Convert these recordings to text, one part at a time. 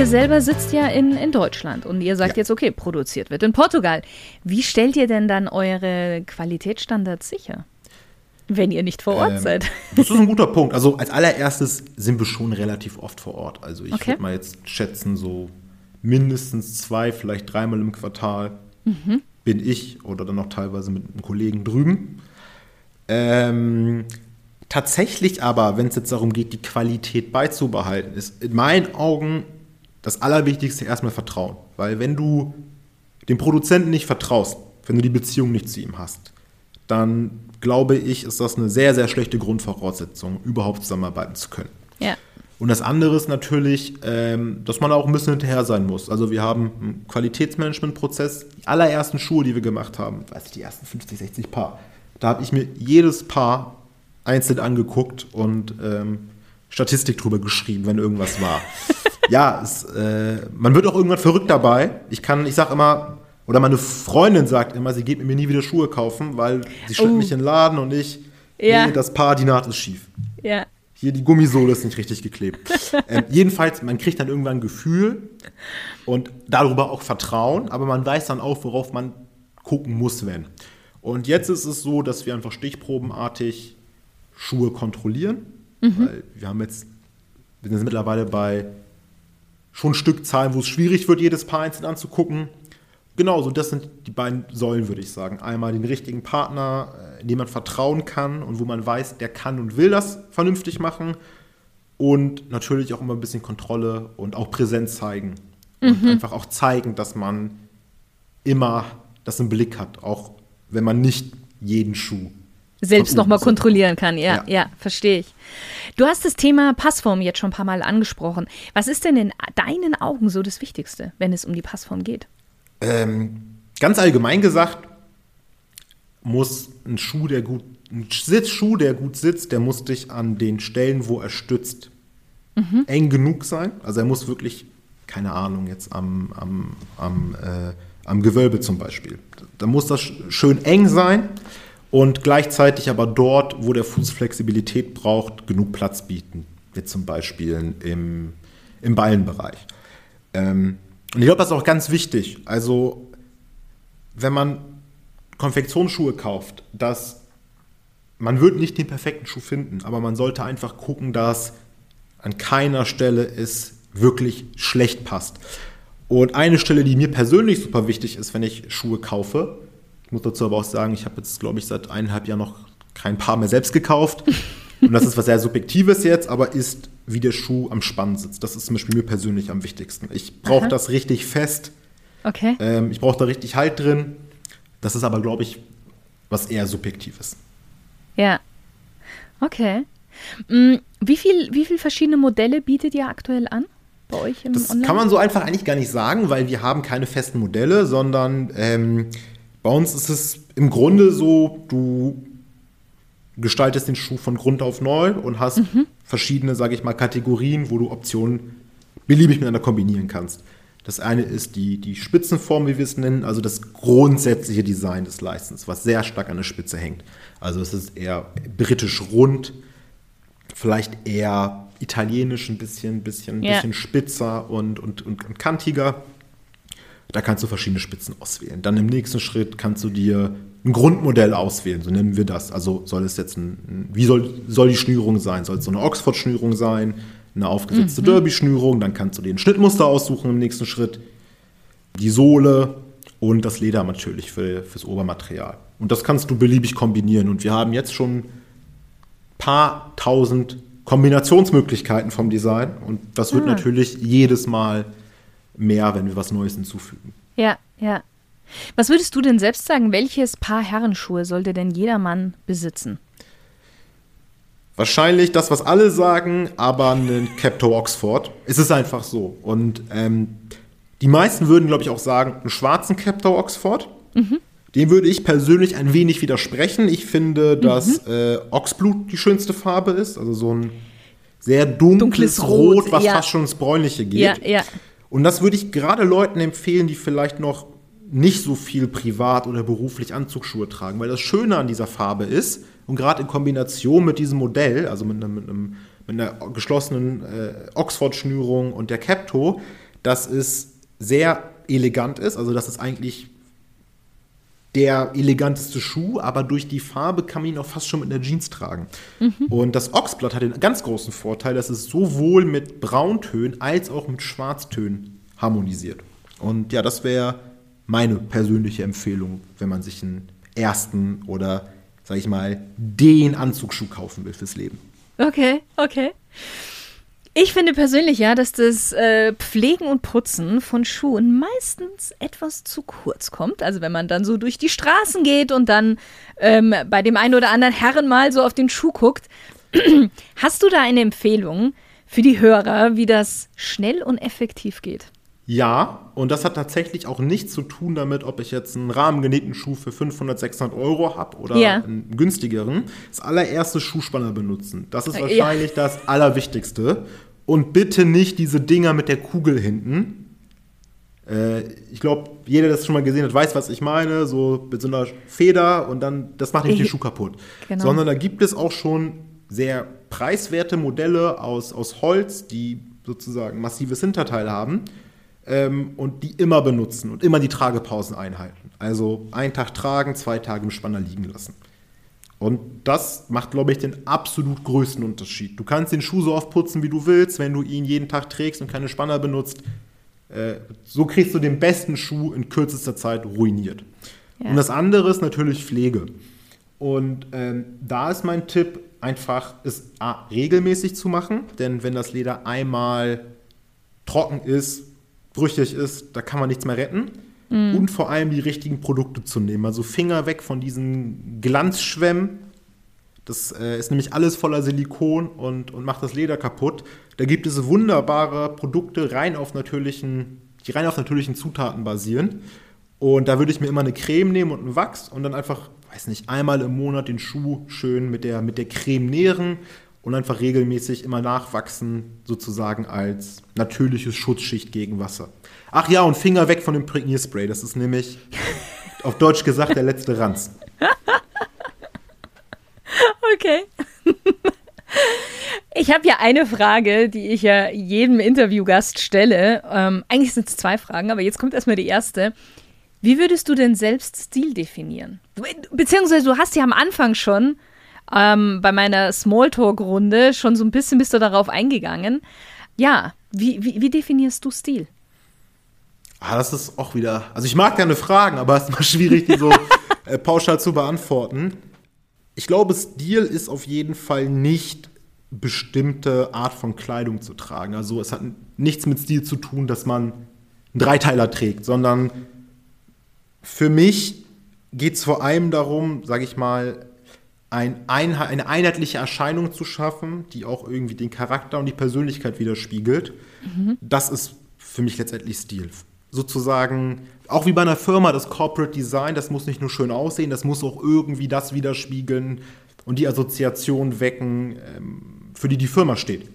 ihr selber sitzt ja in, in Deutschland und ihr sagt Ja. jetzt, okay, produziert wird in Portugal. Wie stellt ihr denn dann eure Qualitätsstandards sicher? Wenn ihr nicht vor Ort Ähm, seid. Das ist ein guter Punkt. Also als allererstes sind wir schon relativ oft vor Ort. Also ich Okay. würde mal jetzt schätzen, so mindestens zwei, vielleicht dreimal im Quartal Mhm. bin ich oder dann noch teilweise mit einem Kollegen drüben. Ähm, tatsächlich aber, wenn es jetzt darum geht, die Qualität beizubehalten, ist in meinen Augen das Allerwichtigste erstmal Vertrauen. Weil wenn du dem Produzenten nicht vertraust, wenn du die Beziehung nicht zu ihm hast, dann glaube ich, ist das eine sehr, sehr schlechte Grundvoraussetzung, überhaupt zusammenarbeiten zu können. Ja. Und das andere ist natürlich, ähm, dass man auch ein bisschen hinterher sein muss. Also wir haben einen Qualitätsmanagementprozess. Die allerersten Schuhe, die wir gemacht haben, weiß ich, die ersten 50, 60 Paar, da habe ich mir jedes Paar einzeln angeguckt und ähm, Statistik drüber geschrieben, wenn irgendwas war. ja, es, äh, man wird auch irgendwann verrückt dabei. Ich kann, ich sag immer, oder meine Freundin sagt immer, sie geht mit mir nie wieder Schuhe kaufen, weil sie schleppt Oh. mich in den Laden und ich, Ja. nee, das Paar, die Naht ist schief. Ja. Hier, die Gummisohle ist nicht richtig geklebt. ähm, jedenfalls, man kriegt dann irgendwann ein Gefühl und darüber auch Vertrauen, aber man weiß dann auch, worauf man gucken muss, wenn. Und jetzt ist es so, dass wir einfach stichprobenartig Schuhe kontrollieren, weil wir haben jetzt, wir sind jetzt mittlerweile bei schon Stückzahlen, wo es schwierig wird, jedes Paar einzeln anzugucken. Genau, so das sind die beiden Säulen, würde ich sagen. Einmal den richtigen Partner, äh, in dem man vertrauen kann und wo man weiß, der kann und will das vernünftig machen. Und natürlich auch immer ein bisschen Kontrolle und auch Präsenz zeigen. Und einfach auch zeigen, dass man immer das im Blick hat, auch wenn man nicht jeden Schuh Selbst nochmal kontrollieren kann. Ja, ja, Ja. verstehe ich. Du hast das Thema Passform jetzt schon ein paar Mal angesprochen. Was ist denn in deinen Augen so das Wichtigste, wenn es um die Passform geht? Ähm, ganz allgemein gesagt, muss ein Schuh, der gut, ein Sitzschuh, der gut sitzt, der muss dich an den Stellen, wo er stützt, eng genug sein. Also er muss wirklich, keine Ahnung, jetzt am, am, am, äh, am Gewölbe zum Beispiel. Da muss das sch- schön eng sein und gleichzeitig aber dort, wo der Fuß Flexibilität braucht, genug Platz bieten. Wie zum Beispiel im, im Ballenbereich. Ähm, und ich glaube, das ist auch ganz wichtig. Also, wenn man Konfektionsschuhe kauft, dass man wird nicht den perfekten Schuh finden, aber man sollte einfach gucken, dass an keiner Stelle es wirklich schlecht passt. Und eine Stelle, die mir persönlich super wichtig ist, wenn ich Schuhe kaufe, ich muss dazu aber auch sagen, ich habe jetzt, glaube ich, seit eineinhalb Jahren noch kein Paar mehr selbst gekauft. Und das ist was sehr Subjektives jetzt, aber ist, wie der Schuh am Spann sitzt. Das ist zum Beispiel mir persönlich am wichtigsten. Ich brauche das richtig fest. Okay. Ähm, ich brauche da richtig Halt drin. Das ist aber, glaube ich, was eher Subjektives. Ja. Okay. Mm, Wie viel, wie viel verschiedene Modelle bietet ihr aktuell an bei euch im Das Online? kann man so einfach eigentlich gar nicht sagen, weil wir haben keine festen Modelle, sondern ähm, bei uns ist es im Grunde so, du gestaltest den Schuh von Grund auf neu und hast Mhm. verschiedene, sage ich mal, Kategorien, wo du Optionen beliebig miteinander kombinieren kannst. Das eine ist die, die Spitzenform, wie wir es nennen, also das grundsätzliche Design des Leistens, was sehr stark an der Spitze hängt. Also es ist eher britisch rund, vielleicht eher italienisch ein bisschen, bisschen, Ja. bisschen spitzer und, und, und, und kantiger. Da kannst du verschiedene Spitzen auswählen. Dann im nächsten Schritt kannst du dir ein Grundmodell auswählen, so nennen wir das. Also soll es jetzt ein, ein wie soll, soll die Schnürung sein? Soll es so eine Oxford-Schnürung sein? Eine aufgesetzte Derby-Schnürung? Dann kannst du dir ein Schnittmuster aussuchen im nächsten Schritt. Die Sohle und das Leder natürlich für, fürs Obermaterial. Und das kannst du beliebig kombinieren. Und wir haben jetzt schon paar tausend Kombinationsmöglichkeiten vom Design. Und das wird Ah. natürlich jedes Mal mehr, wenn wir was Neues hinzufügen. Ja, ja. Was würdest du denn selbst sagen, welches Paar Herrenschuhe sollte denn jeder Mann besitzen? Wahrscheinlich das, was alle sagen, aber ein Capto Oxford. Es ist einfach so. Und ähm, die meisten würden, glaube ich, auch sagen, einen schwarzen Capto Oxford. Dem würde ich persönlich ein wenig widersprechen. Ich finde, dass äh, Oxblut die schönste Farbe ist. Also so ein sehr dunkles, Dunkles Rot, Rot, was ja. fast schon ins Bräunliche geht. Ja, ja. Und das würde ich gerade Leuten empfehlen, die vielleicht noch nicht so viel privat oder beruflich Anzugsschuhe tragen, weil das Schöne an dieser Farbe ist, und gerade in Kombination mit diesem Modell, also mit, mit, mit einer geschlossenen äh, Oxford-Schnürung und der Capto, dass es sehr elegant ist, also dass es eigentlich der eleganteste Schuh, aber durch die Farbe kann man ihn auch fast schon mit einer Jeans tragen. Mhm. Und das Oxblood hat den ganz großen Vorteil, dass es sowohl mit Brauntönen als auch mit Schwarztönen harmonisiert. Und ja, das wäre meine persönliche Empfehlung, wenn man sich einen ersten oder, sag ich mal, den Anzugsschuh kaufen will fürs Leben. Okay, okay. Ich finde persönlich ja, dass das äh, Pflegen und Putzen von Schuhen meistens etwas zu kurz kommt. Also wenn man dann so durch die Straßen geht und dann ähm, bei dem einen oder anderen Herren mal so auf den Schuh guckt. Hast du da eine Empfehlung für die Hörer, wie das schnell und effektiv geht? Ja, und das hat tatsächlich auch nichts zu tun damit, ob ich jetzt einen rahmengenähten Schuh für 500, 600 Euro habe oder ja. einen günstigeren. Das allererste Schuhspanner benutzen. Das ist wahrscheinlich ja. das Allerwichtigste. Und bitte nicht diese Dinger mit der Kugel hinten. Äh, ich glaube, jeder, der das schon mal gesehen hat, weiß, was ich meine. So mit so einer Feder und dann, das macht nicht den Schuh kaputt. Genau. Sondern da gibt es auch schon sehr preiswerte Modelle aus, aus Holz, die sozusagen massives Hinterteil haben ähm, und die immer benutzen und immer die Tragepausen einhalten. Also einen Tag tragen, zwei Tage im Spanner liegen lassen. Und das macht, glaube ich, den absolut größten Unterschied. Du kannst den Schuh so oft putzen, wie du willst, wenn du ihn jeden Tag trägst und keine Spanner benutzt. Äh, so kriegst du den besten Schuh in kürzester Zeit ruiniert. Ja. Und das andere ist natürlich Pflege. Und ähm, da ist mein Tipp, einfach es regelmäßig zu machen. Denn wenn das Leder einmal trocken ist, brüchig ist, da kann man nichts mehr retten. Mhm. Und vor allem die richtigen Produkte zu nehmen. Also Finger weg von diesen Glanzschwämmen. Das äh, ist nämlich alles voller Silikon und, und macht das Leder kaputt. Da gibt es wunderbare Produkte, rein auf natürlichen, die rein auf natürlichen Zutaten basieren. Und da würde ich mir immer eine Creme nehmen und einen Wachs und dann einfach, weiß nicht, einmal im Monat den Schuh schön mit der, mit der Creme nähren und einfach regelmäßig immer nachwachsen, sozusagen als natürliches Schutzschicht gegen Wasser. Ach ja, und Finger weg von dem Prägnierspray. Das ist nämlich auf Deutsch gesagt der letzte Ranz. Okay. Ich habe ja eine Frage, die ich ja jedem Interviewgast stelle. Ähm, eigentlich sind es zwei Fragen, aber jetzt kommt erstmal die erste. Wie würdest du denn selbst Stil definieren? Beziehungsweise du hast ja am Anfang schon ähm, bei meiner Smalltalk-Runde schon so ein bisschen bist du darauf eingegangen. Ja, wie, wie, wie definierst du Stil? Ah, das ist auch wieder. Also ich mag gerne Fragen, aber es ist immer schwierig, die so äh, pauschal zu beantworten. Ich glaube, Stil ist auf jeden Fall nicht bestimmte Art von Kleidung zu tragen. Also es hat nichts mit Stil zu tun, dass man einen Dreiteiler trägt, sondern für mich geht es vor allem darum, sage ich mal, ein eine einheitliche Erscheinung zu schaffen, die auch irgendwie den Charakter und die Persönlichkeit widerspiegelt. Mhm. Das ist für mich letztendlich Stil. Sozusagen, auch wie bei einer Firma, das Corporate Design, das muss nicht nur schön aussehen, das muss auch irgendwie das widerspiegeln und die Assoziation wecken, ähm, für die die Firma steht.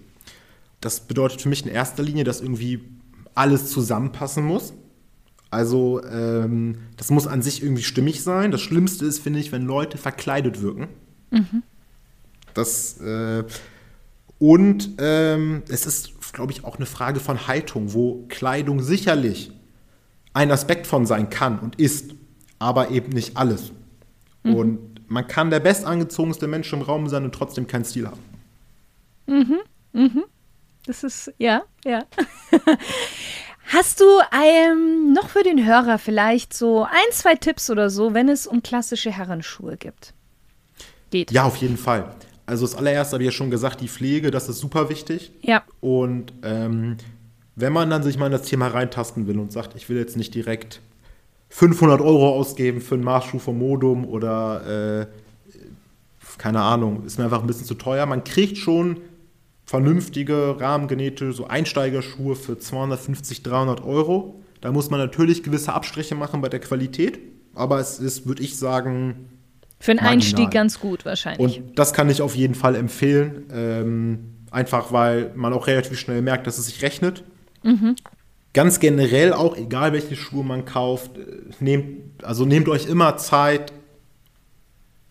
Das bedeutet für mich in erster Linie, dass irgendwie alles zusammenpassen muss. Also ähm, das muss an sich irgendwie stimmig sein. Das Schlimmste ist, finde ich, wenn Leute verkleidet wirken. Mhm. Das äh, und ähm, es ist, glaube ich, auch eine Frage von Haltung, wo Kleidung sicherlich ein Aspekt von sein kann und ist, aber eben nicht alles. Mhm. Und man kann der bestangezogenste Mensch im Raum sein und trotzdem keinen Stil haben. Mhm, mhm. Das ist, ja, ja. Hast du ähm, noch für den Hörer vielleicht so ein, zwei Tipps oder so, wenn es um klassische Herrenschuhe gibt? Geht. Ja, auf jeden Fall. Also das allererste habe ich ja schon gesagt, die Pflege, das ist super wichtig. Ja. Und ähm, wenn man dann sich mal in das Thema reintasten will und sagt, ich will jetzt nicht direkt 500 Euro ausgeben für einen Marschschuh vom Modum oder äh, keine Ahnung, ist mir einfach ein bisschen zu teuer. Man kriegt schon vernünftige, rahmengenähte, so Einsteigerschuhe für 250, 300 Euro. Da muss man natürlich gewisse Abstriche machen bei der Qualität, aber es ist, würde ich sagen, für einen Einstieg ganz gut wahrscheinlich. Und das kann ich auf jeden Fall empfehlen. Ähm, einfach weil man auch relativ schnell merkt, dass es sich rechnet. Mhm. Ganz generell auch, egal welche Schuhe man kauft, äh, nehmt, also nehmt euch immer Zeit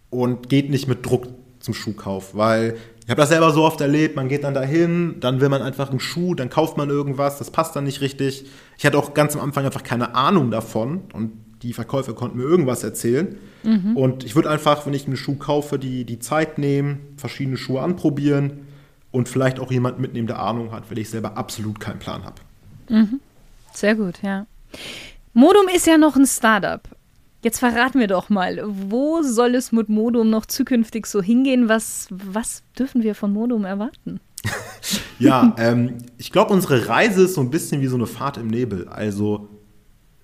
und geht nicht mit Druck zum Schuhkauf, weil ich habe das selber so oft erlebt, man geht dann dahin, dann will man einfach einen Schuh, dann kauft man irgendwas, das passt dann nicht richtig. Ich hatte auch ganz am Anfang einfach keine Ahnung davon und die Verkäufer konnten mir irgendwas erzählen. Mhm. Und ich würde einfach, wenn ich einen Schuh kaufe, die, die Zeit nehmen, verschiedene Schuhe anprobieren und vielleicht auch jemand mitnehmen, der Ahnung hat, weil ich selber absolut keinen Plan habe. Mhm. Sehr gut, ja. Modum ist ja noch ein Startup. Jetzt verraten wir doch mal, wo soll es mit Modum noch zukünftig so hingehen? Was, was dürfen wir von Modum erwarten? ja, ähm, ich glaube, unsere Reise ist so ein bisschen wie so eine Fahrt im Nebel. Also,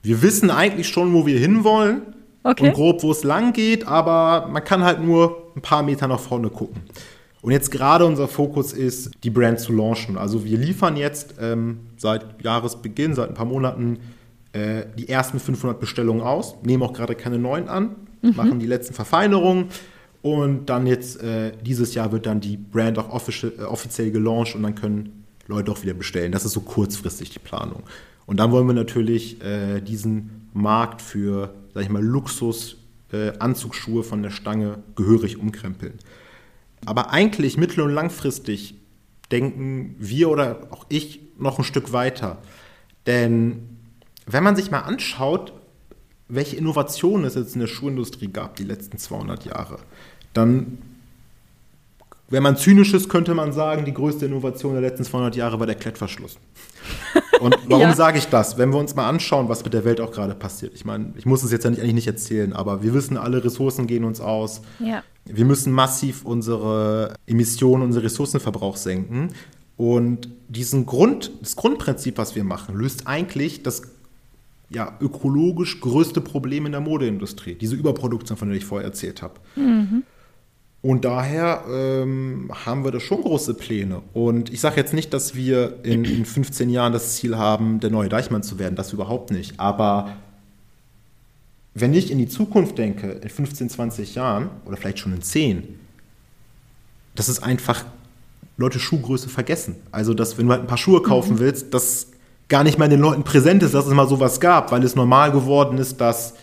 wir wissen eigentlich schon, wo wir hinwollen okay. und grob, wo es lang geht, aber man kann halt nur ein paar Meter nach vorne gucken. Und jetzt gerade unser Fokus ist, die Brand zu launchen. Also wir liefern jetzt ähm, seit Jahresbeginn, seit ein paar Monaten äh, die ersten 500 Bestellungen aus, nehmen auch gerade keine neuen an, mhm. machen die letzten Verfeinerungen und dann jetzt äh, dieses Jahr wird dann die Brand auch offiziell, äh, offiziell gelauncht und dann können Leute auch wieder bestellen. Das ist so kurzfristig die Planung. Und dann wollen wir natürlich äh, diesen Markt für, sag ich mal, Luxus äh, von der Stange gehörig umkrempeln. Aber eigentlich mittel- und langfristig denken wir oder auch ich noch ein Stück weiter. Denn wenn man sich mal anschaut, welche Innovationen es jetzt in der Schuhindustrie gab die letzten 200 Jahre, dann, wenn man zynisch ist, könnte man sagen, die größte Innovation der letzten 200 Jahre war der Klettverschluss. Und warum ja. sage ich das? Wenn wir uns mal anschauen, was mit der Welt auch gerade passiert. Ich meine, ich muss es jetzt eigentlich nicht erzählen, aber wir wissen, alle Ressourcen gehen uns aus. Ja. Wir müssen massiv unsere Emissionen, unseren Ressourcenverbrauch senken. Und diesen Grund, das Grundprinzip, was wir machen, löst eigentlich das ja, ökologisch größte Problem in der Modeindustrie, diese Überproduktion, von der ich vorher erzählt habe. Mhm. Und daher ähm, haben wir da schon große Pläne. Und ich sage jetzt nicht, dass wir in, in 15 Jahren das Ziel haben, der neue Deichmann zu werden, das überhaupt nicht. Aber wenn ich in die Zukunft denke, in 15, 20 Jahren oder vielleicht schon in 10, das ist einfach Leute Schuhgröße vergessen. Also, dass wenn du halt ein paar Schuhe kaufen mhm. willst, das gar nicht mehr den Leuten präsent ist, dass es mal sowas gab, weil es normal geworden ist, dass,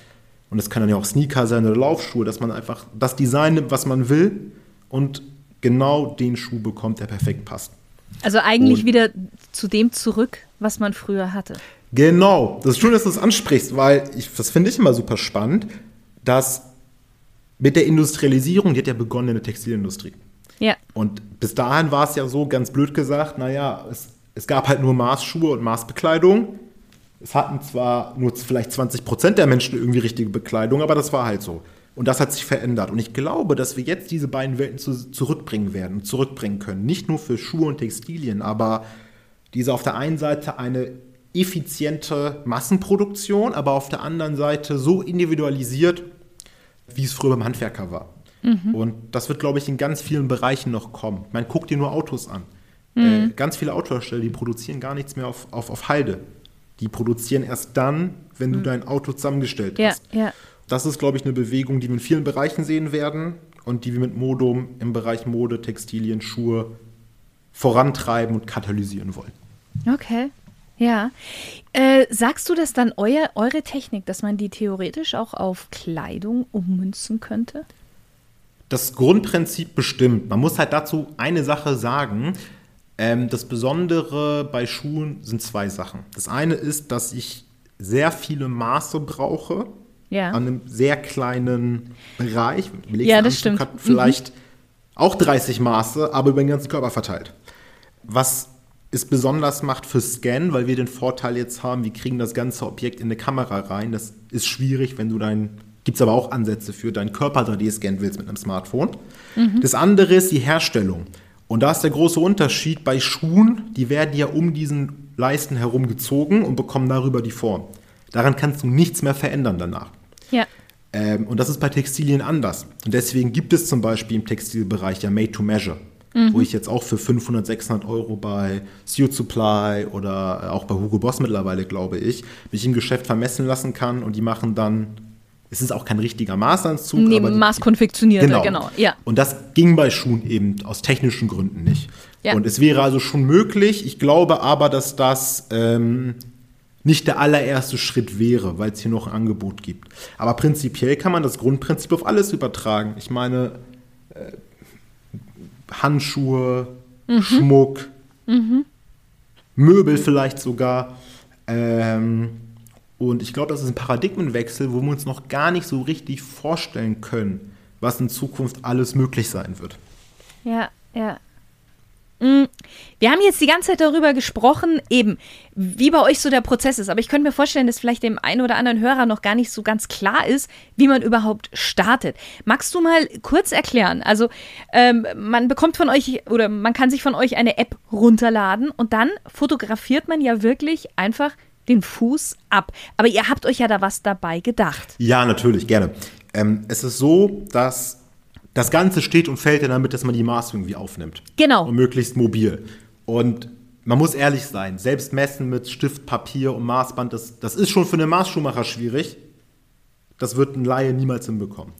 und es kann dann ja auch Sneaker sein oder Laufschuhe, dass man einfach das Design nimmt, was man will und genau den Schuh bekommt, der perfekt passt. Also eigentlich und wieder zu dem zurück, was man früher hatte. Genau, das ist schön, dass du es ansprichst, weil ich, das finde ich immer super spannend, dass mit der Industrialisierung, die hat ja begonnen in der Textilindustrie. Ja. Und bis dahin war es ja so, ganz blöd gesagt, naja, es es gab halt nur Maßschuhe und Maßbekleidung. Es hatten zwar nur vielleicht 20 Prozent der Menschen irgendwie richtige Bekleidung, aber das war halt so. Und das hat sich verändert. Und ich glaube, dass wir jetzt diese beiden Welten zu, zurückbringen werden und zurückbringen können. Nicht nur für Schuhe und Textilien, aber diese auf der einen Seite eine effiziente Massenproduktion, aber auf der anderen Seite so individualisiert, wie es früher beim Handwerker war. Mhm. Und das wird, glaube ich, in ganz vielen Bereichen noch kommen. Man guckt dir nur Autos an. Mhm. Äh, ganz viele Autohersteller, die produzieren gar nichts mehr auf, auf, auf Halde. Die produzieren erst dann, wenn du mhm. dein Auto zusammengestellt hast. Ja, ja. Das ist, glaube ich, eine Bewegung, die wir in vielen Bereichen sehen werden und die wir mit Modum im Bereich Mode, Textilien, Schuhe vorantreiben und katalysieren wollen. Okay. Ja. Äh, sagst du das dann euer, eure Technik, dass man die theoretisch auch auf Kleidung ummünzen könnte? Das Grundprinzip bestimmt. Man muss halt dazu eine Sache sagen. Ähm, das Besondere bei Schuhen sind zwei Sachen. Das eine ist, dass ich sehr viele Maße brauche. Ja. An einem sehr kleinen Bereich. Ja, das stimmt. Hat vielleicht mhm. auch 30 Maße, aber über den ganzen Körper verteilt. Was es besonders macht für Scan, weil wir den Vorteil jetzt haben, wir kriegen das ganze Objekt in eine Kamera rein. Das ist schwierig, wenn du dein, gibt es aber auch Ansätze für, deinen Körper 3D scannen willst mit einem Smartphone. Mhm. Das andere ist die Herstellung. Und da ist der große Unterschied bei Schuhen, die werden ja um diesen Leisten herum gezogen und bekommen darüber die Form. Daran kannst du nichts mehr verändern danach. Ja. Ähm, und das ist bei Textilien anders. Und deswegen gibt es zum Beispiel im Textilbereich ja Made to Measure, mhm. wo ich jetzt auch für 500, 600 Euro bei Suit Supply oder auch bei Hugo Boss mittlerweile, glaube ich, mich im Geschäft vermessen lassen kann und die machen dann es ist auch kein richtiger Maßanzug. Nee, Maßkonfektionierte, genau. genau. Ja. Und das ging bei Schuhen eben aus technischen Gründen nicht. Ja. Und es wäre also schon möglich. Ich glaube aber, dass das ähm, nicht der allererste Schritt wäre, weil es hier noch ein Angebot gibt. Aber prinzipiell kann man das Grundprinzip auf alles übertragen. Ich meine, äh, Handschuhe, Schmuck, Möbel vielleicht sogar. Ähm, und ich glaube, das ist ein Paradigmenwechsel, wo wir uns noch gar nicht so richtig vorstellen können, was in Zukunft alles möglich sein wird. Ja, ja. Mm, Wir haben jetzt die ganze Zeit darüber gesprochen, eben, wie bei euch so der Prozess ist. Aber ich könnte mir vorstellen, dass vielleicht dem einen oder anderen Hörer noch gar nicht so ganz klar ist, wie man überhaupt startet. Magst du mal kurz erklären? Also, ähm, man bekommt von euch oder man kann sich von euch eine App runterladen und dann fotografiert man ja wirklich einfach den Fuß ab. Aber ihr habt euch ja da was dabei gedacht. Ja, natürlich, gerne. Ähm, es ist so, dass das Ganze steht und fällt ja damit, dass man die Maße irgendwie aufnimmt. Genau. Und möglichst mobil. Und man muss ehrlich sein, selbst messen mit Stift, Papier und Maßband, das, das ist schon für einen Maßschuhmacher schwierig. Das wird ein Laie niemals hinbekommen.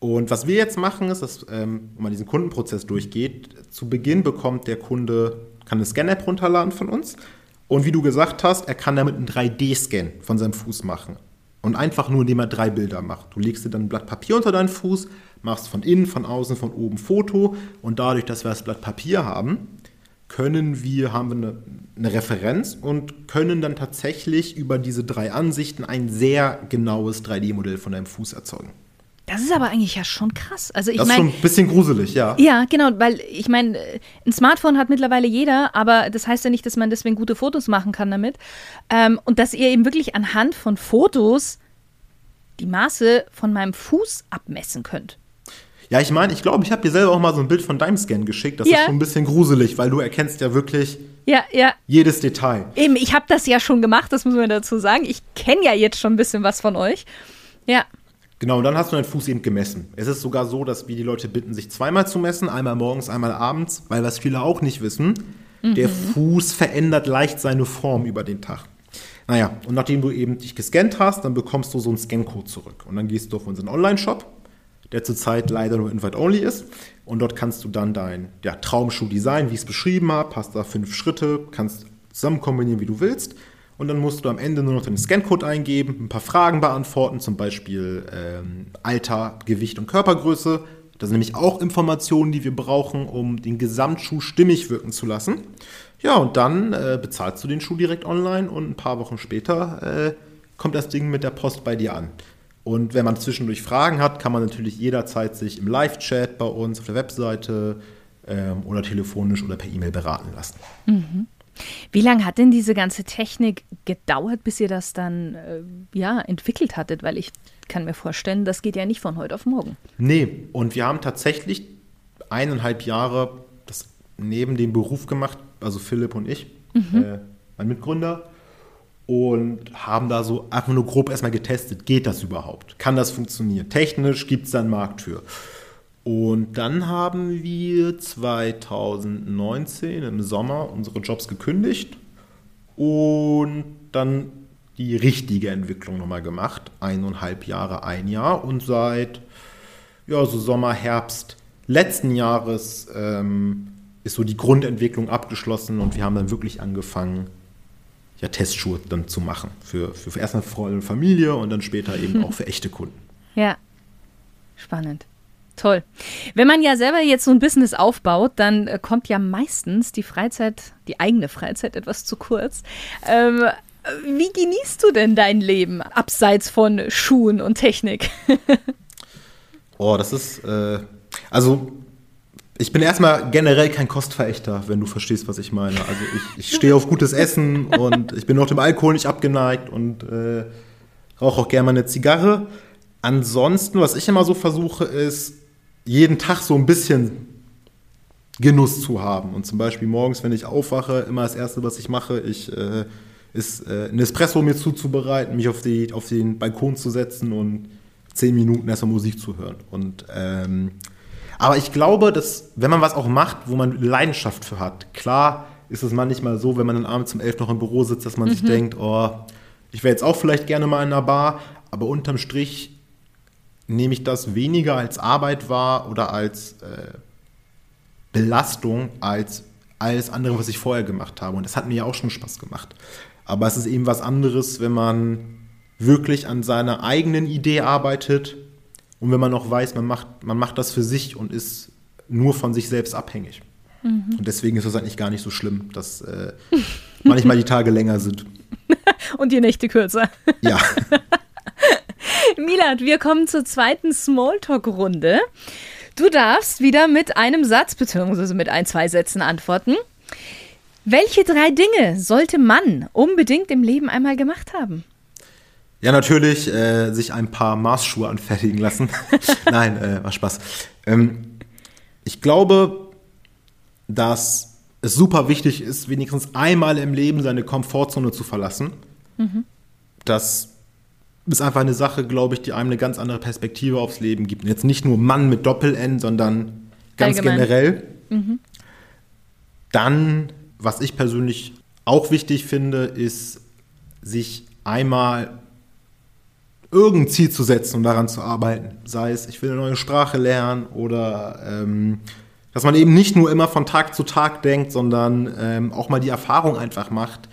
Und was wir jetzt machen, ist, dass ähm, wenn man diesen Kundenprozess durchgeht, zu Beginn bekommt der Kunde, kann eine Scan-App runterladen von uns. Und wie du gesagt hast, er kann damit einen 3D-Scan von seinem Fuß machen. Und einfach nur, indem er drei Bilder macht. Du legst dir dann ein Blatt Papier unter deinen Fuß, machst von innen, von außen, von oben Foto. Und dadurch, dass wir das Blatt Papier haben, können wir, haben wir eine, eine Referenz und können dann tatsächlich über diese drei Ansichten ein sehr genaues 3D-Modell von deinem Fuß erzeugen. Das ist aber eigentlich ja schon krass. Also ich Das ist schon ein bisschen gruselig, ja. Ja, genau, weil ich meine, ein Smartphone hat mittlerweile jeder, aber das heißt ja nicht, dass man deswegen gute Fotos machen kann damit. Ähm, und dass ihr eben wirklich anhand von Fotos die Maße von meinem Fuß abmessen könnt. Ja, ich meine, ich glaube, ich habe dir selber auch mal so ein Bild von deinem Scan geschickt. Das Ja. ist schon ein bisschen gruselig, weil du erkennst ja wirklich Ja, ja. jedes Detail. Eben, ich habe das ja schon gemacht, das muss man dazu sagen. Ich kenne ja jetzt schon ein bisschen was von euch. Ja, Genau, und dann hast du deinen Fuß eben gemessen. Es ist sogar so, dass wir die Leute bitten, sich zweimal zu messen, einmal morgens, einmal abends, weil was viele auch nicht wissen, der Fuß verändert leicht seine Form über den Tag. Naja, und nachdem du eben dich gescannt hast, dann bekommst du so einen Scancode zurück. Und dann gehst du auf unseren Online-Shop, der zurzeit leider nur Invite-Only ist. Und dort kannst du dann dein ja, Traumschuh designen, wie ich es beschrieben habe, hast da fünf Schritte, kannst zusammen kombinieren, wie du willst. Und dann musst du am Ende nur noch den Scancode eingeben, ein paar Fragen beantworten, zum Beispiel ähm, Alter, Gewicht und Körpergröße. Das sind nämlich auch Informationen, die wir brauchen, um den Gesamtschuh stimmig wirken zu lassen. Ja, und dann äh, bezahlst du den Schuh direkt online und ein paar Wochen später äh, kommt das Ding mit der Post bei dir an. Und wenn man zwischendurch Fragen hat, kann man natürlich jederzeit sich im Live-Chat bei uns auf der Webseite ähm, oder telefonisch oder per E-Mail beraten lassen. Wie lange hat denn diese ganze Technik gedauert, bis ihr das dann äh, ja, entwickelt hattet? Weil ich kann mir vorstellen, das geht ja nicht von heute auf morgen. Nee, und wir haben tatsächlich eineinhalb Jahre das neben dem Beruf gemacht, also Philipp und ich, äh, mein Mitgründer, und haben da so einfach nur grob erstmal getestet, geht das überhaupt? Kann das funktionieren? Technisch gibt es da einen Markt für. Und dann haben wir 2019 im Sommer unsere Jobs gekündigt und dann die richtige Entwicklung nochmal gemacht. Eineinhalb Jahre, ein Jahr und seit ja, so Sommer, Herbst letzten Jahres ähm, ist so die Grundentwicklung abgeschlossen und wir haben dann wirklich angefangen, ja, Testschuhe dann zu machen. Für, für, für erstmal Freunde und Familie und dann später eben auch für echte Kunden. Ja, spannend. Toll. Wenn man ja selber jetzt so ein Business aufbaut, dann äh, kommt ja meistens die Freizeit, die eigene Freizeit etwas zu kurz. Ähm, wie genießt du denn dein Leben abseits von Schuhen und Technik? Oh, das ist, äh, also ich bin erstmal generell kein Kostverächter, wenn du verstehst, was ich meine. Also ich, ich stehe auf gutes Essen und ich bin auch dem Alkohol nicht abgeneigt und äh, rauche auch gerne mal eine Zigarre. Ansonsten, was ich immer so versuche, ist, jeden Tag so ein bisschen Genuss zu haben. Und zum Beispiel morgens, wenn ich aufwache, immer das Erste, was ich mache, ich, äh, ist äh, ein Espresso mir zuzubereiten, mich auf, die, auf den Balkon zu setzen und zehn Minuten erstmal Musik zu hören. Und ähm, aber ich glaube, dass wenn man was auch macht, wo man Leidenschaft für hat, klar ist es manchmal so, wenn man dann abends um elf noch im Büro sitzt, dass man sich denkt, oh, ich wäre jetzt auch vielleicht gerne mal in einer Bar, aber unterm Strich nehme ich das weniger als Arbeit wahr oder als äh, Belastung als alles andere, was ich vorher gemacht habe. Und das hat mir ja auch schon Spaß gemacht. Aber es ist eben was anderes, wenn man wirklich an seiner eigenen Idee arbeitet und wenn man auch weiß, man macht, man macht das für sich und ist nur von sich selbst abhängig. Mhm. Und deswegen ist es eigentlich gar nicht so schlimm, dass äh, manchmal die Tage länger sind. Und die Nächte kürzer. Ja. Milad, wir kommen zur zweiten Smalltalk-Runde. Du darfst wieder mit einem Satz bzw. mit ein, zwei Sätzen antworten. Welche drei Dinge sollte man unbedingt im Leben einmal gemacht haben? Ja, natürlich äh, sich ein paar Maßschuhe anfertigen lassen. Nein, äh, war Spaß. Ähm, ich glaube, dass es super wichtig ist, wenigstens einmal im Leben seine Komfortzone zu verlassen. Mhm. Das ist einfach eine Sache, glaube ich, die einem eine ganz andere Perspektive aufs Leben gibt. Und jetzt nicht nur Mann mit Doppel-N, sondern ganz Allgemein. generell. Mhm. Dann, was ich persönlich auch wichtig finde, ist, sich einmal irgendein Ziel zu setzen und daran zu arbeiten. Sei es, ich will eine neue Sprache lernen oder ähm, dass man eben nicht nur immer von Tag zu Tag denkt, sondern ähm, auch mal die Erfahrung einfach macht,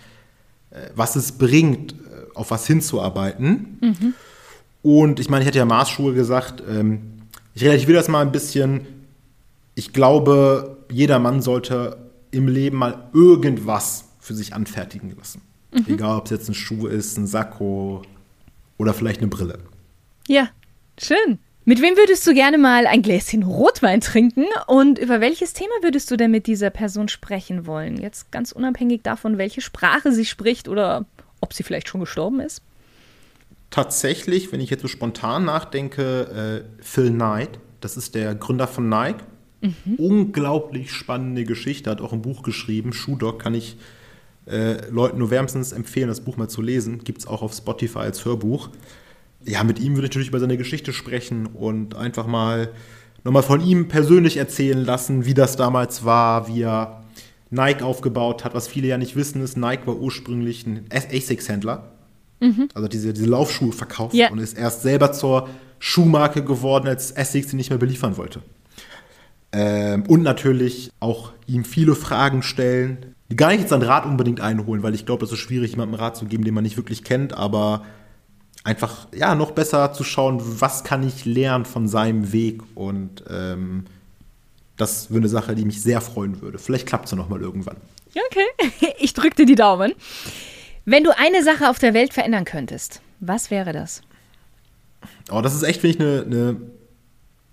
äh, was es bringt, auf was hinzuarbeiten. Mhm. Und ich meine, ich hatte ja Maßschuhe gesagt, ähm, ich relativiere das mal ein bisschen. Ich glaube, jeder Mann sollte im Leben mal irgendwas für sich anfertigen lassen. Mhm. Egal, ob es jetzt ein Schuh ist, ein Sakko oder vielleicht eine Brille. Ja, schön. Mit wem würdest du gerne mal ein Gläschen Rotwein trinken und über welches Thema würdest du denn mit dieser Person sprechen wollen? Jetzt ganz unabhängig davon, welche Sprache sie spricht oder ob sie vielleicht schon gestorben ist? Tatsächlich, wenn ich jetzt so spontan nachdenke, äh, Phil Knight, das ist der Gründer von Nike. Mhm. Unglaublich spannende Geschichte, hat auch ein Buch geschrieben. Shoe Dog kann ich äh, Leuten nur wärmstens empfehlen, das Buch mal zu lesen. Gibt es auch auf Spotify als Hörbuch ja, mit ihm würde ich natürlich über seine Geschichte sprechen und einfach mal nochmal von ihm persönlich erzählen lassen, wie das damals war, wie er Nike aufgebaut hat. Was viele ja nicht wissen, ist, Nike war ursprünglich ein Asics-Händler. Mhm. Also diese, diese Laufschuhe verkauft yeah. und ist erst selber zur Schuhmarke geworden, als Essex sie nicht mehr beliefern wollte. Ähm, und natürlich auch ihm viele Fragen stellen, die gar nicht jetzt an Rat unbedingt einholen, weil ich glaube, es ist schwierig, jemandem Rat zu geben, den man nicht wirklich kennt, aber einfach ja noch besser zu schauen, was kann ich lernen von seinem Weg und ähm, das wäre eine Sache, die mich sehr freuen würde. Vielleicht klappt es ja noch mal irgendwann. Okay, ich drücke dir die Daumen. Wenn du eine Sache auf der Welt verändern könntest, was wäre das? Oh, das ist echt, finde ich, eine, eine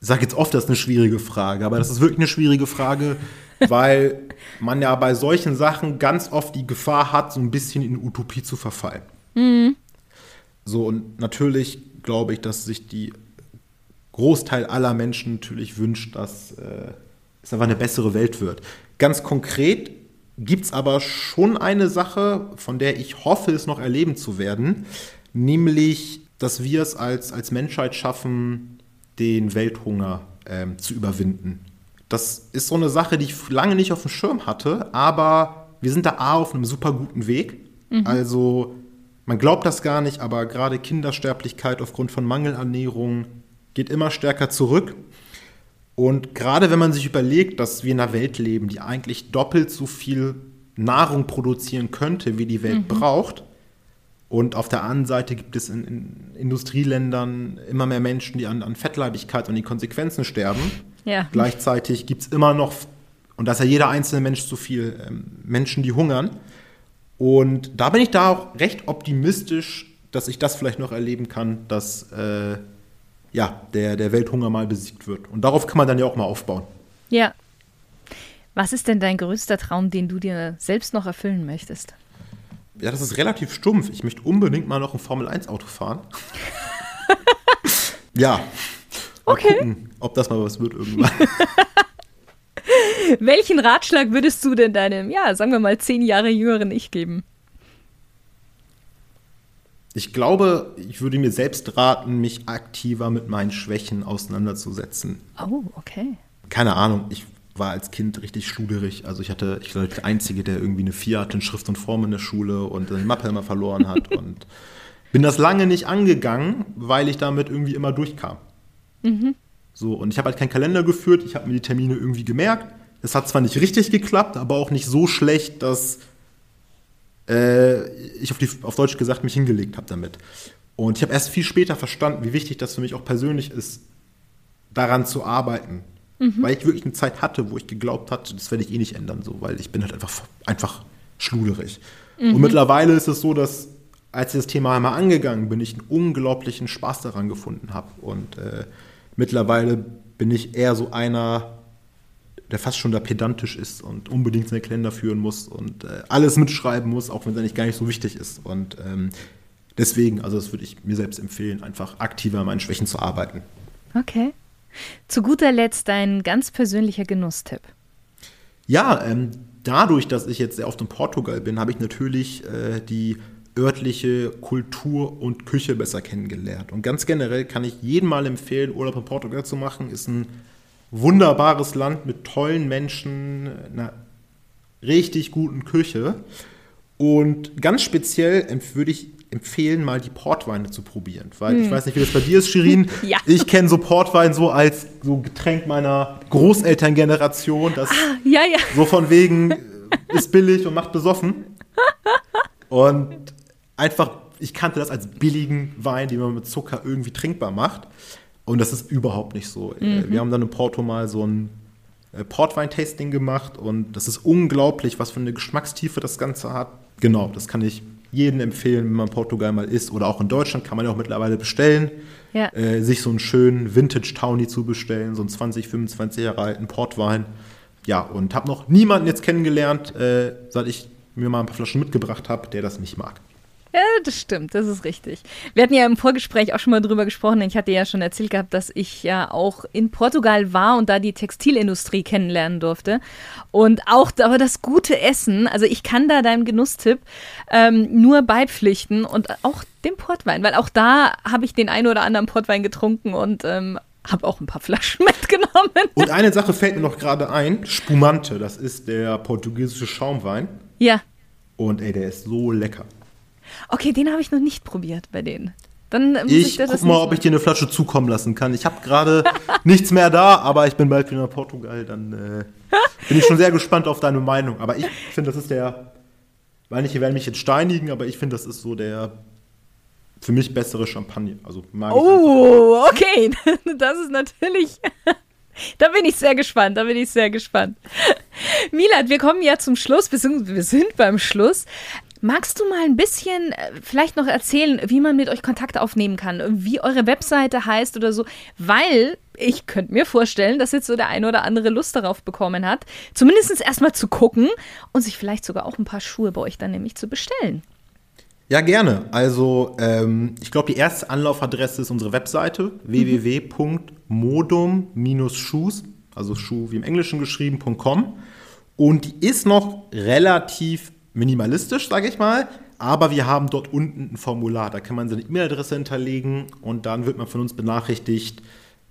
ich sage jetzt oft, das ist eine schwierige Frage, aber das ist wirklich eine schwierige Frage, weil man ja bei solchen Sachen ganz oft die Gefahr hat, so ein bisschen in Utopie zu verfallen. Mhm. So, und natürlich glaube ich, dass sich die Großteil aller Menschen natürlich wünscht, dass äh, es einfach eine bessere Welt wird. Ganz konkret gibt es aber schon eine Sache, von der ich hoffe, es noch erleben zu werden, nämlich, dass wir es als, als Menschheit schaffen, den Welthunger ähm, zu überwinden. Das ist so eine Sache, die ich lange nicht auf dem Schirm hatte, aber wir sind da A auf einem super guten Weg. Mhm. Also man glaubt das gar nicht, aber gerade Kindersterblichkeit aufgrund von Mangelernährung geht immer stärker zurück. Und gerade wenn man sich überlegt, dass wir in einer Welt leben, die eigentlich doppelt so viel Nahrung produzieren könnte, wie die Welt mhm. braucht, und auf der anderen Seite gibt es in, in, Industrieländern immer mehr Menschen, die an, an Fettleibigkeit und die Konsequenzen sterben. Ja. Gleichzeitig gibt es immer noch, und da ist ja jeder einzelne Mensch zu viel, ähm, Menschen, die hungern. Und da bin ich da auch recht optimistisch, dass ich das vielleicht noch erleben kann, dass äh, ja, der, der Welthunger mal besiegt wird. Und darauf kann man dann ja auch mal aufbauen. Ja. Was ist denn dein größter Traum, den du dir selbst noch erfüllen möchtest? Ja, das ist relativ stumpf. Ich möchte unbedingt mal noch ein Formel-1-Auto fahren. ja. Mal okay. gucken, ob das mal was wird irgendwann. Welchen Ratschlag würdest du denn deinem, ja, sagen wir mal, zehn Jahre jüngeren Ich geben? Ich glaube, ich würde mir selbst raten, mich aktiver mit meinen Schwächen auseinanderzusetzen. Oh, okay. Keine Ahnung, ich war als Kind richtig schluderig. Also ich hatte, ich war der Einzige, der irgendwie eine Vier hatte in Schrift und Form in der Schule und die Mappe immer verloren hat. und bin das lange nicht angegangen, weil ich damit irgendwie immer durchkam. Mhm. So, und ich habe halt keinen Kalender geführt, ich habe mir die Termine irgendwie gemerkt es hat zwar nicht richtig geklappt, aber auch nicht so schlecht, dass äh, ich auf, die, auf Deutsch gesagt mich hingelegt habe damit. Und ich habe erst viel später verstanden, wie wichtig das für mich auch persönlich ist, daran zu arbeiten. Mhm. Weil ich wirklich eine Zeit hatte, wo ich geglaubt hatte, das werde ich eh nicht ändern, so, weil ich bin halt einfach, einfach schluderig. Mhm. Und mittlerweile ist es so, dass als ich das Thema einmal angegangen bin, ich einen unglaublichen Spaß daran gefunden habe. Und äh, mittlerweile bin ich eher so einer, der fast schon da pedantisch ist und unbedingt seine Kalender führen muss und äh, alles mitschreiben muss, auch wenn es eigentlich gar nicht so wichtig ist. Und ähm, deswegen, also das würde ich mir selbst empfehlen, einfach aktiver an meinen Schwächen zu arbeiten. Okay. Zu guter Letzt dein ganz persönlicher Genusstipp. Ja, ähm, dadurch, dass ich jetzt sehr oft in Portugal bin, habe ich natürlich äh, die örtliche Kultur und Küche besser kennengelernt. Und ganz generell kann ich jedem mal empfehlen, Urlaub in Portugal zu machen. Ist ein wunderbares Land mit tollen Menschen, einer richtig guten Küche. Und ganz speziell würde ich empfehlen, mal die Portweine zu probieren. Weil hm. ich weiß nicht, wie das bei dir ist, Shirin. ja. Ich kenne so Portwein so als so Getränk meiner Großelterngeneration. Das ah, ja, ja. So von wegen äh, ist billig und macht besoffen. Und einfach, ich kannte das als billigen Wein, den man mit Zucker irgendwie trinkbar macht. Und das ist überhaupt nicht so. Äh, mhm. Wir haben dann in Porto mal so ein äh, Portwein-Tasting gemacht und das ist unglaublich, was für eine Geschmackstiefe das Ganze hat. Genau, das kann ich jedem empfehlen, wenn man Portugal mal isst. Oder auch in Deutschland kann man ja auch mittlerweile bestellen. Ja. Äh, sich so einen schönen Vintage Townie zu bestellen, so einen 20, 25 Jahre alten Portwein. Ja, und habe noch niemanden jetzt kennengelernt, äh, seit ich mir mal ein paar Flaschen mitgebracht habe, der das nicht mag. Ja, das stimmt, das ist richtig. Wir hatten ja im Vorgespräch auch schon mal drüber gesprochen. Ich hatte ja schon erzählt gehabt, dass ich ja auch in Portugal war und da die Textilindustrie kennenlernen durfte. Und auch aber das gute Essen, also ich kann da deinem Genusstipp ähm, nur beipflichten und auch dem Portwein, weil auch da habe ich den einen oder anderen Portwein getrunken und ähm, habe auch ein paar Flaschen mitgenommen. Und eine Sache fällt mir noch gerade ein: Spumante, das ist der portugiesische Schaumwein. Ja. Und ey, der ist so lecker. Okay, den habe ich noch nicht probiert bei denen. Dann muss ich, ich guck mal, ob ich dir eine Flasche zukommen lassen kann. Ich habe gerade nichts mehr da, aber ich bin bald wieder in Portugal. Dann äh, bin ich schon sehr gespannt auf deine Meinung. Aber ich finde, das ist der. Manche werden mich jetzt steinigen, aber ich finde, das ist so der für mich bessere Champagner. Also mag Oh, okay. Das ist natürlich. Da bin ich sehr gespannt, da bin ich sehr gespannt. Milat, wir kommen ja zum Schluss, wir sind beim Schluss. Magst du mal ein bisschen äh, vielleicht noch erzählen, wie man mit euch Kontakt aufnehmen kann, wie eure Webseite heißt oder so? Weil ich könnte mir vorstellen, dass jetzt so der eine oder andere Lust darauf bekommen hat, zumindest erstmal zu gucken und sich vielleicht sogar auch ein paar Schuhe bei euch dann nämlich zu bestellen. Ja, gerne. Also ähm, ich glaube, die erste Anlaufadresse ist unsere Webseite mhm. www.modum-shoes, also Schuh wie im Englischen geschrieben.com. Und die ist noch relativ minimalistisch, sage ich mal. Aber wir haben dort unten ein Formular, da kann man seine E-Mail-Adresse hinterlegen und dann wird man von uns benachrichtigt,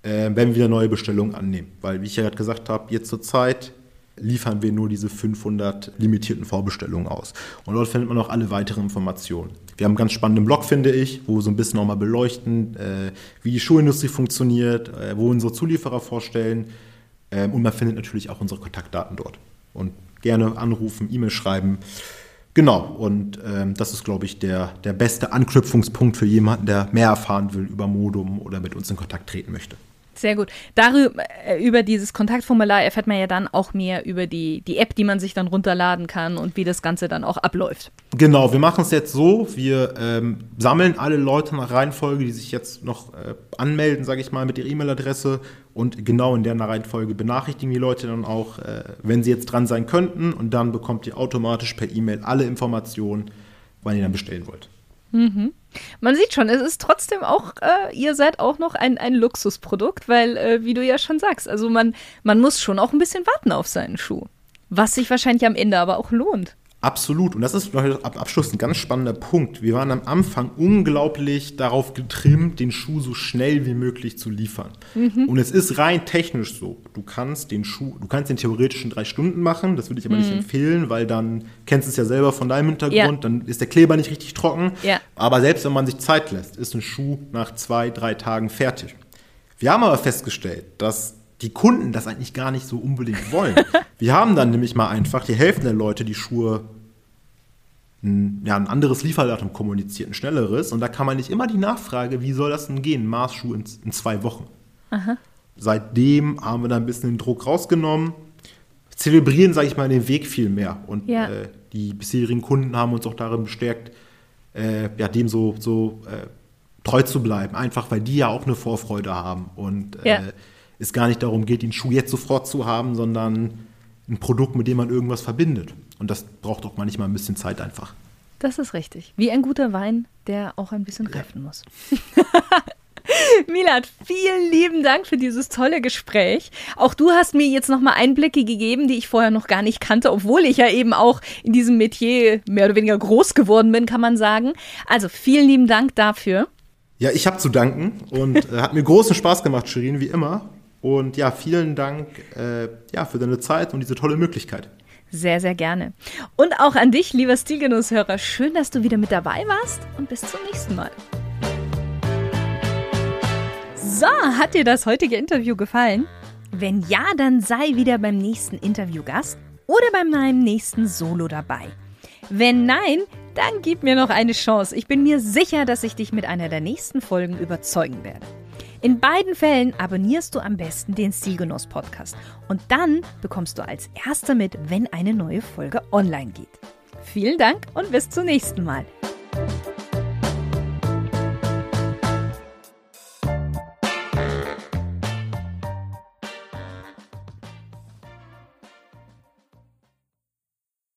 äh, wenn wir wieder neue Bestellungen annehmen. Weil, wie ich ja gerade gesagt habe, jetzt zur Zeit liefern wir nur diese 500 limitierten Vorbestellungen aus. Und dort findet man auch alle weiteren Informationen. Wir haben einen ganz spannenden Blog, finde ich, wo wir so ein bisschen nochmal beleuchten, äh, wie die Schuhindustrie funktioniert, äh, wo unsere Zulieferer vorstellen. Ähm, und man findet natürlich auch unsere Kontaktdaten dort. Und gerne anrufen, E-Mail schreiben. Genau, und ähm, das ist, glaube ich, der, der beste Anknüpfungspunkt für jemanden, der mehr erfahren will über Modum oder mit uns in Kontakt treten möchte. Sehr gut. Darüber, äh, über dieses Kontaktformular erfährt man ja dann auch mehr über die, die App, die man sich dann runterladen kann und wie das Ganze dann auch abläuft. Genau, wir machen es jetzt so, wir ähm, sammeln alle Leute nach Reihenfolge, die sich jetzt noch äh, anmelden, sage ich mal, mit ihrer E-Mail-Adresse und genau in der Reihenfolge benachrichtigen die Leute dann auch, äh, wenn sie jetzt dran sein könnten und dann bekommt ihr automatisch per E-Mail alle Informationen, wann ihr dann bestellen wollt. Mhm. Man sieht schon, es ist trotzdem auch, äh, ihr seid auch noch ein, ein Luxusprodukt, weil, äh, wie du ja schon sagst, also man, man muss schon auch ein bisschen warten auf seinen Schuh. Was sich wahrscheinlich am Ende aber auch lohnt. Absolut. Und das ist noch am Abschluss ein ganz spannender Punkt. Wir waren am Anfang unglaublich darauf getrimmt, den Schuh so schnell wie möglich zu liefern. Mhm. Und es ist rein technisch so. Du kannst den Schuh, du kannst den theoretisch in drei Stunden machen. Das würde ich aber mhm. nicht empfehlen, weil dann kennst du es ja selber von deinem Hintergrund, ja. dann ist der Kleber nicht richtig trocken. Ja. Aber selbst wenn man sich Zeit lässt, ist ein Schuh nach zwei, drei Tagen fertig. Wir haben aber festgestellt, dass die Kunden das eigentlich gar nicht so unbedingt wollen. Wir haben dann nämlich mal einfach die Hälfte der Leute die Schuhe ein, ja, ein anderes Lieferdatum kommuniziert, ein schnelleres. Und da kann man nicht immer die Nachfrage, wie soll das denn gehen, Maßschuh in, in zwei Wochen. Aha. seitdem haben wir da ein bisschen den Druck rausgenommen. Zelebrieren, sage ich mal, den Weg viel mehr. Und Ja. äh, die bisherigen Kunden haben uns auch darin bestärkt, äh, ja, dem so, so äh, treu zu bleiben. Einfach weil die ja auch eine Vorfreude haben. Und äh, Ja. es gar nicht darum geht, den Schuh jetzt sofort zu haben, sondern ein Produkt, mit dem man irgendwas verbindet. Und das braucht auch manchmal ein bisschen Zeit einfach. Das ist richtig. Wie ein guter Wein, der auch ein bisschen reifen muss. Milat, vielen lieben Dank für dieses tolle Gespräch. Auch du hast mir jetzt nochmal Einblicke gegeben, die ich vorher noch gar nicht kannte, obwohl ich ja eben auch in diesem Metier mehr oder weniger groß geworden bin, kann man sagen. Also vielen lieben Dank dafür. Ja, ich habe zu danken und äh, hat mir großen Spaß gemacht, Shirin, wie immer. Und ja, vielen Dank äh, ja, für deine Zeit und diese tolle Möglichkeit. Sehr, sehr gerne. Und auch an dich, lieber Stilgenusshörer, schön, dass du wieder mit dabei warst und bis zum nächsten Mal. So, hat dir das heutige Interview gefallen? Wenn ja, dann sei wieder beim nächsten Interviewgast oder bei meinem nächsten Solo dabei. Wenn nein, dann gib mir noch eine Chance. Ich bin mir sicher, dass ich dich mit einer der nächsten Folgen überzeugen werde. In beiden Fällen abonnierst du am besten den Stilgenuss Podcast und dann bekommst du als Erster mit, wenn eine neue Folge online geht. Vielen Dank und bis zum nächsten Mal.